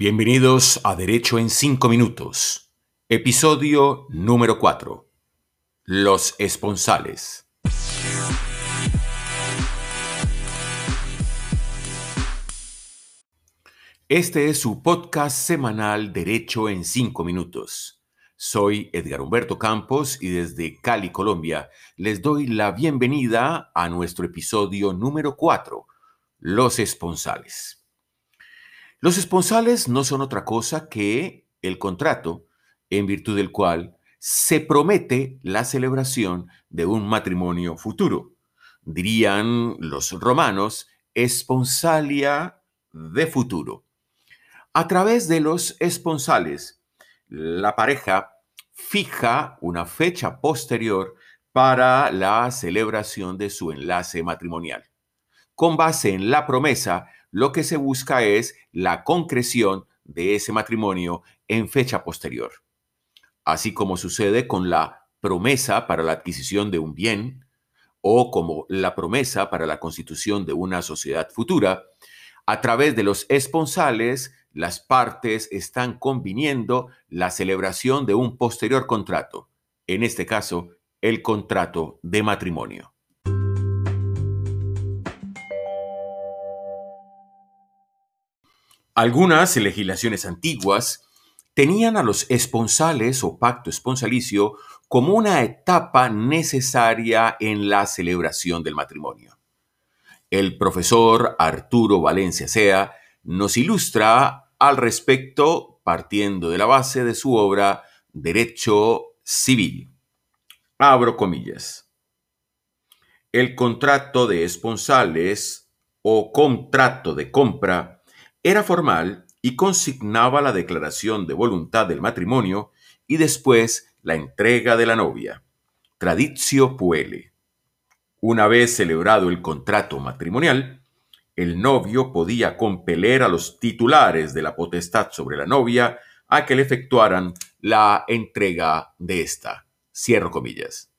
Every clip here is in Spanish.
Bienvenidos a Derecho en 5 Minutos, episodio número 4. Los esponsales. Este es su podcast semanal Derecho en 5 Minutos. Soy Edgar Humberto Campos y desde Cali, Colombia, les doy la bienvenida a nuestro episodio número 4, Los esponsales. Los esponsales no son otra cosa que el contrato en virtud del cual se promete la celebración de un matrimonio futuro. Dirían los romanos, esponsalia de futuro. A través de los esponsales, la pareja fija una fecha posterior para la celebración de su enlace matrimonial. Con base en la promesa lo que se busca es la concreción de ese matrimonio en fecha posterior. Así como sucede con la promesa para la adquisición de un bien o como la promesa para la constitución de una sociedad futura, a través de los esponsales, las partes están conviniendo la celebración de un posterior contrato, en este caso, el contrato de matrimonio. Algunas legislaciones antiguas tenían a los esponsales o pacto esponsalicio como una etapa necesaria en la celebración del matrimonio. El profesor Arturo Valencia Sea nos ilustra al respecto partiendo de la base de su obra Derecho Civil. Abro comillas. El contrato de esponsales o contrato de compra era formal y consignaba la declaración de voluntad del matrimonio y después la entrega de la novia. Traditio puele. Una vez celebrado el contrato matrimonial, el novio podía compeler a los titulares de la potestad sobre la novia a que le efectuaran la entrega de esta. Cierro comillas.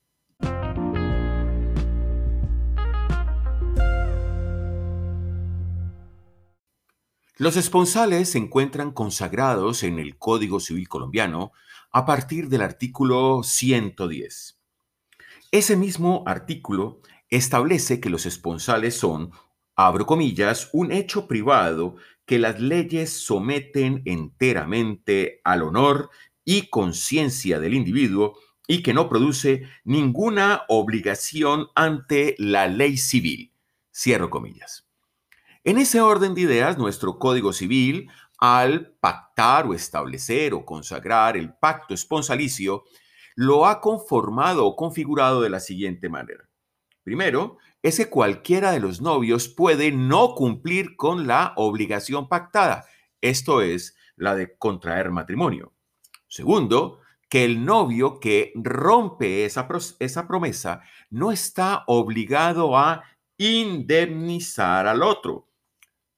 Los esponsales se encuentran consagrados en el Código Civil colombiano a partir del artículo 110. Ese mismo artículo establece que los esponsales son, abro comillas, un hecho privado que las leyes someten enteramente al honor y conciencia del individuo y que no produce ninguna obligación ante la ley civil. Cierro comillas. En ese orden de ideas, nuestro Código Civil, al pactar o establecer o consagrar el pacto esponsalicio, lo ha conformado o configurado de la siguiente manera. Primero, es que cualquiera de los novios puede no cumplir con la obligación pactada, esto es, la de contraer matrimonio. Segundo, que el novio que rompe esa, esa promesa no está obligado a indemnizar al otro,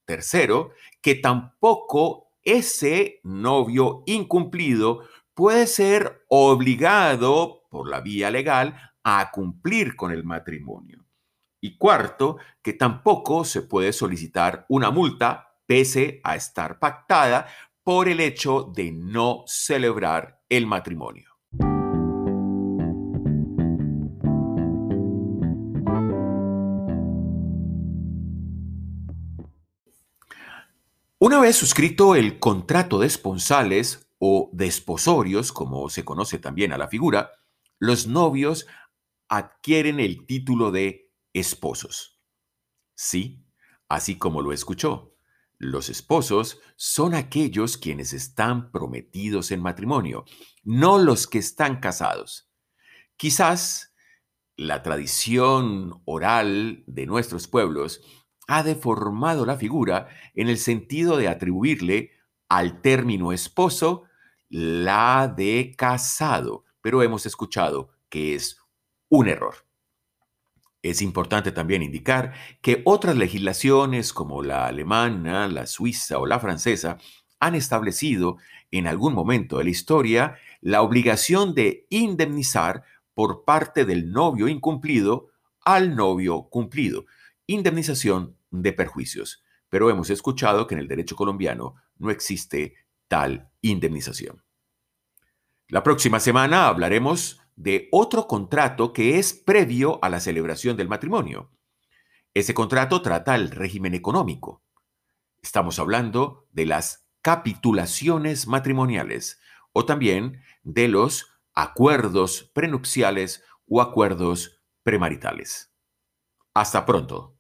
Tercero, que tampoco ese novio incumplido puede ser obligado por la vía legal a cumplir con el matrimonio. Y cuarto, que tampoco se puede solicitar una multa pese a estar pactada por el hecho de no celebrar el matrimonio. Una vez suscrito el contrato de esponsales o desposorios, como se conoce también a la figura, los novios adquieren el título de esposos. Sí, así como lo escuchó. Los esposos son aquellos quienes están prometidos en matrimonio, no los que están casados. Quizás la tradición oral de nuestros pueblos ha deformado la figura en el sentido de atribuirle al término esposo la de casado, pero hemos escuchado que es un error. Es importante también indicar que otras legislaciones como la alemana, la suiza o la francesa han establecido en algún momento de la historia la obligación de indemnizar por parte del novio incumplido al novio cumplido indemnización de perjuicios. pero hemos escuchado que en el derecho colombiano no existe tal indemnización. La próxima semana hablaremos de otro contrato que es previo a la celebración del matrimonio. Ese contrato trata el régimen económico. Estamos hablando de las capitulaciones matrimoniales o también de los acuerdos prenupciales o acuerdos premaritales. Hasta pronto.